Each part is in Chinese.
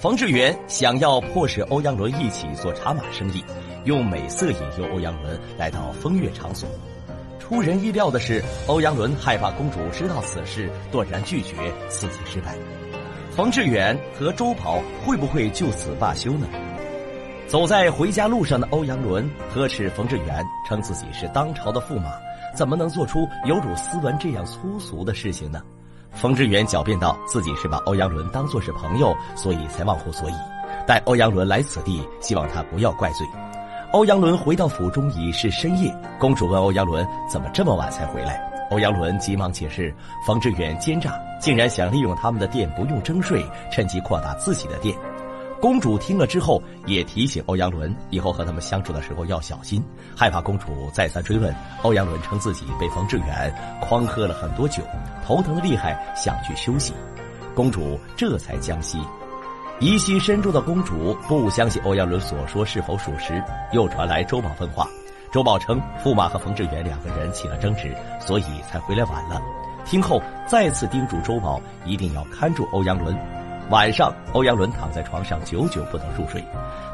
冯志远想要迫使欧阳伦一起做茶马生意，用美色引诱欧阳伦来到风月场所。出人意料的是，欧阳伦害怕公主知道此事，断然拒绝，自己失败。冯志远和周宝会不会就此罢休呢？走在回家路上的欧阳伦呵斥冯志远，称自己是当朝的驸马，怎么能做出有辱斯文这样粗俗的事情呢？冯志远狡辩道：“自己是把欧阳伦当作是朋友，所以才忘乎所以。待欧阳伦来此地，希望他不要怪罪。”欧阳伦回到府中已是深夜，公主问欧阳伦怎么这么晚才回来。欧阳伦急忙解释，冯志远奸诈，竟然想利用他们的店不用征税，趁机扩大自己的店。公主听了之后，也提醒欧阳伦以后和他们相处的时候要小心，害怕公主再三追问。欧阳伦称自己被冯志远诓喝了很多酒，头疼的厉害，想去休息。公主这才将息。疑心深重的公主不相信欧阳伦所说是否属实，又传来周宝问话。周宝称驸马和冯志远两个人起了争执，所以才回来晚了。听后再次叮嘱周宝一定要看住欧阳伦。晚上，欧阳伦躺在床上，久久不能入睡。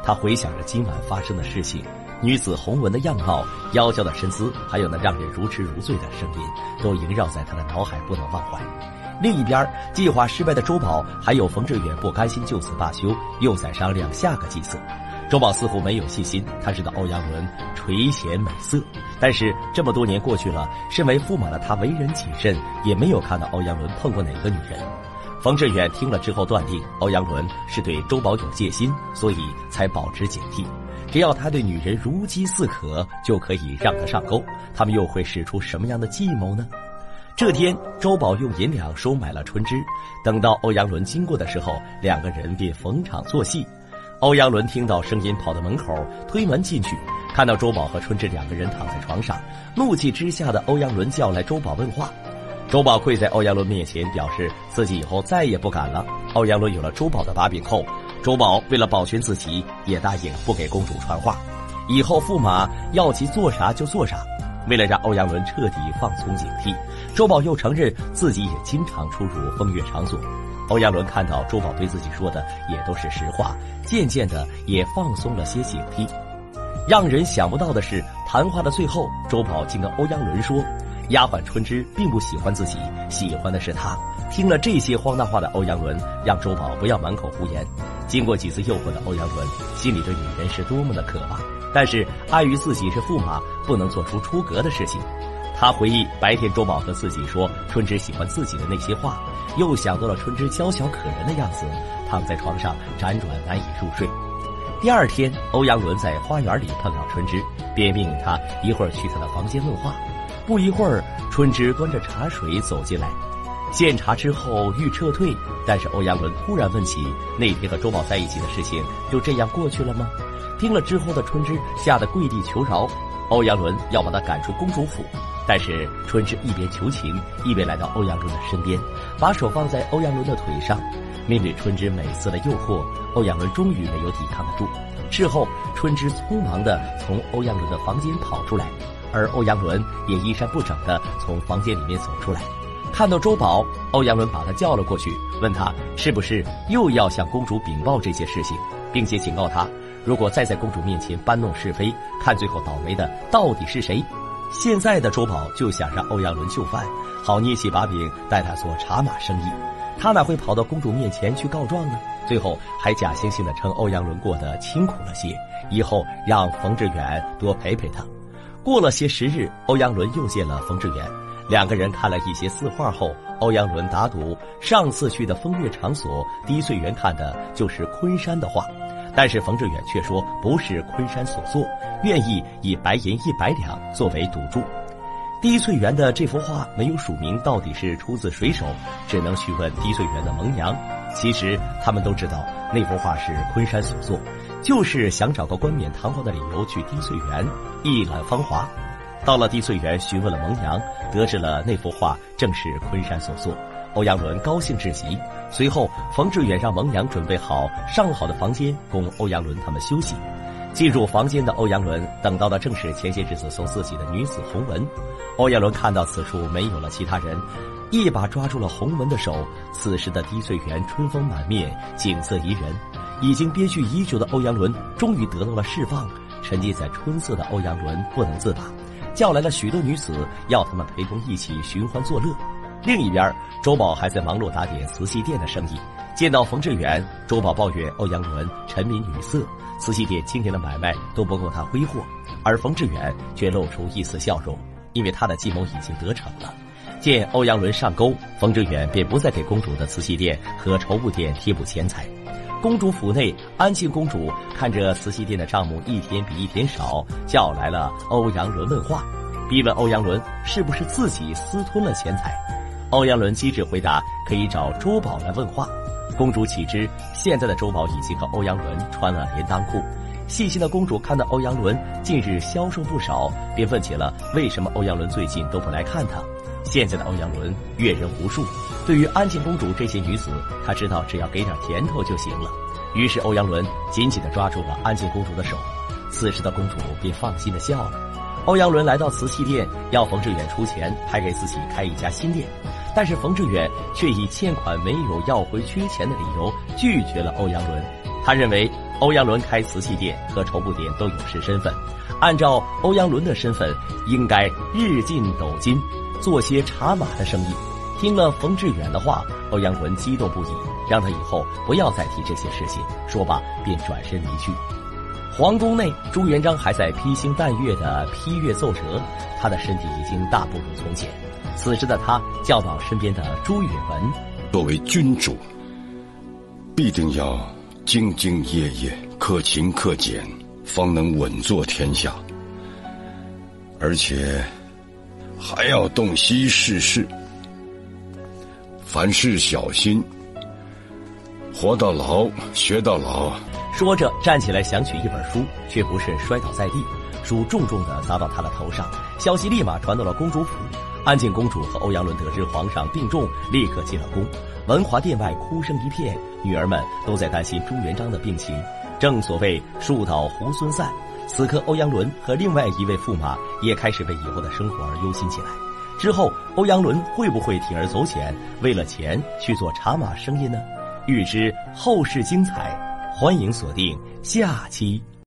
他回想着今晚发生的事情，女子红纹的样貌、妖娇的身姿，还有那让人如痴如醉的声音，都萦绕在他的脑海，不能忘怀。另一边，计划失败的周宝还有冯志远不甘心就此罢休，又在商量下个计策。周宝似乎没有信心，他知道欧阳伦垂涎美色，但是这么多年过去了，身为驸马的他为人谨慎，也没有看到欧阳伦碰过哪个女人。冯志远听了之后，断定欧阳伦是对周宝有戒心，所以才保持警惕。只要他对女人如饥似渴，就可以让他上钩。他们又会使出什么样的计谋呢？这天，周宝用银两收买了春枝。等到欧阳伦经过的时候，两个人便逢场作戏。欧阳伦听到声音，跑到门口推门进去，看到周宝和春枝两个人躺在床上，怒气之下的欧阳伦叫来周宝问话。周宝跪在欧阳伦面前，表示自己以后再也不敢了。欧阳伦有了周宝的把柄后，周宝为了保全自己，也答应不给公主传话，以后驸马要其做啥就做啥。为了让欧阳伦彻底放松警惕，周宝又承认自己也经常出入风月场所。欧阳伦看到周宝对自己说的也都是实话，渐渐的也放松了些警惕。让人想不到的是，谈话的最后，周宝竟跟欧阳伦说。丫鬟春枝并不喜欢自己，喜欢的是他。听了这些荒诞话的欧阳伦，让周宝不要满口胡言。经过几次诱惑的欧阳伦，心里对女人是多么的渴望，但是碍于自己是驸马，不能做出出格的事情。他回忆白天周宝和自己说春枝喜欢自己的那些话，又想到了春枝娇小可人的样子，躺在床上辗转难以入睡。第二天，欧阳伦在花园里碰到春枝，便命令他一会儿去他的房间问话。不一会儿，春枝端着茶水走进来，献茶之后欲撤退，但是欧阳伦突然问起那天和周宝在一起的事情，就这样过去了吗？听了之后的春枝吓得跪地求饶，欧阳伦要把他赶出公主府，但是春枝一边求情，一边来到欧阳伦的身边，把手放在欧阳伦的腿上，面对春枝美色的诱惑，欧阳伦终于没有抵抗得住。事后，春枝匆忙地从欧阳伦的房间跑出来。而欧阳伦也衣衫不整地从房间里面走出来，看到周宝，欧阳伦把他叫了过去，问他是不是又要向公主禀报这些事情，并且警告他，如果再在公主面前搬弄是非，看最后倒霉的到底是谁。现在的周宝就想让欧阳伦就范，好捏起把柄带他做茶马生意，他哪会跑到公主面前去告状呢？最后还假惺惺地称欧阳伦过得清苦了些，以后让冯志远多陪陪他。过了些时日，欧阳伦又见了冯志远，两个人看了一些字画后，欧阳伦打赌上次去的风月场所滴翠园看的就是昆山的画，但是冯志远却说不是昆山所作，愿意以白银一百两作为赌注。滴翠园的这幅画没有署名到底是出自谁手，只能询问滴翠园的萌娘。其实他们都知道那幅画是昆山所作。就是想找个冠冕堂皇的理由去滴翠园一览芳华。到了滴翠园，询问了蒙娘，得知了那幅画正是昆山所作。欧阳伦高兴至极。随后，冯志远让蒙娘准备好上好的房间供欧阳伦他们休息。进入房间的欧阳伦等到的正是前些日子送自己的女子洪文。欧阳伦看到此处没有了其他人，一把抓住了洪文的手。此时的滴翠园春风满面，景色宜人。已经憋屈已久的欧阳伦终于得到了释放。沉浸在春色的欧阳伦不能自拔，叫来了许多女子，要他们陪同一起寻欢作乐。另一边，周宝还在忙碌打点瓷器店的生意。见到冯志远，周宝抱怨欧阳伦沉迷女色，瓷器店今年的买卖都不够他挥霍，而冯志远却露出一丝笑容，因为他的计谋已经得逞了。见欧阳伦上钩，冯志远便不再给公主的瓷器店和绸布店贴补钱财。公主府内，安庆公主看着瓷器店的账目一天比一天少，叫来了欧阳伦问话，逼问欧阳伦是不是自己私吞了钱财。欧阳伦机智回答：“可以找周宝来问话。”公主岂知现在的周宝已经和欧阳伦穿了连裆裤。细心的公主看到欧阳伦近日消瘦不少，便问起了为什么欧阳伦最近都不来看她。现在的欧阳伦阅人无数，对于安静公主这些女子，他知道只要给点甜头就行了。于是欧阳伦紧紧地抓住了安静公主的手，此时的公主便放心地笑了。欧阳伦来到瓷器店，要冯志远出钱，还给自己开一家新店，但是冯志远却以欠款没有要回缺钱的理由拒绝了欧阳伦。他认为欧阳伦开瓷器店和绸布店都有失身份，按照欧阳伦的身份，应该日进斗金。做些茶马的生意，听了冯志远的话，欧阳文激动不已，让他以后不要再提这些事情。说罢，便转身离去。皇宫内，朱元璋还在披星戴月的批阅奏折，他的身体已经大不如从前。此时的他教导身边的朱允文：“作为君主，必定要兢兢业业、克勤克俭，方能稳坐天下。而且。”还要洞悉世事，凡事小心。活到老，学到老。说着，站起来想取一本书，却不慎摔倒在地，书重重的砸到他的头上。消息立马传到了公主府，安庆公主和欧阳伦得知皇上病重，立刻进了宫。文华殿外哭声一片，女儿们都在担心朱元璋的病情。正所谓树倒猢狲散。此刻，欧阳伦和另外一位驸马也开始为以后的生活而忧心起来。之后，欧阳伦会不会铤而走险，为了钱去做茶马生意呢？预知后事精彩，欢迎锁定下期。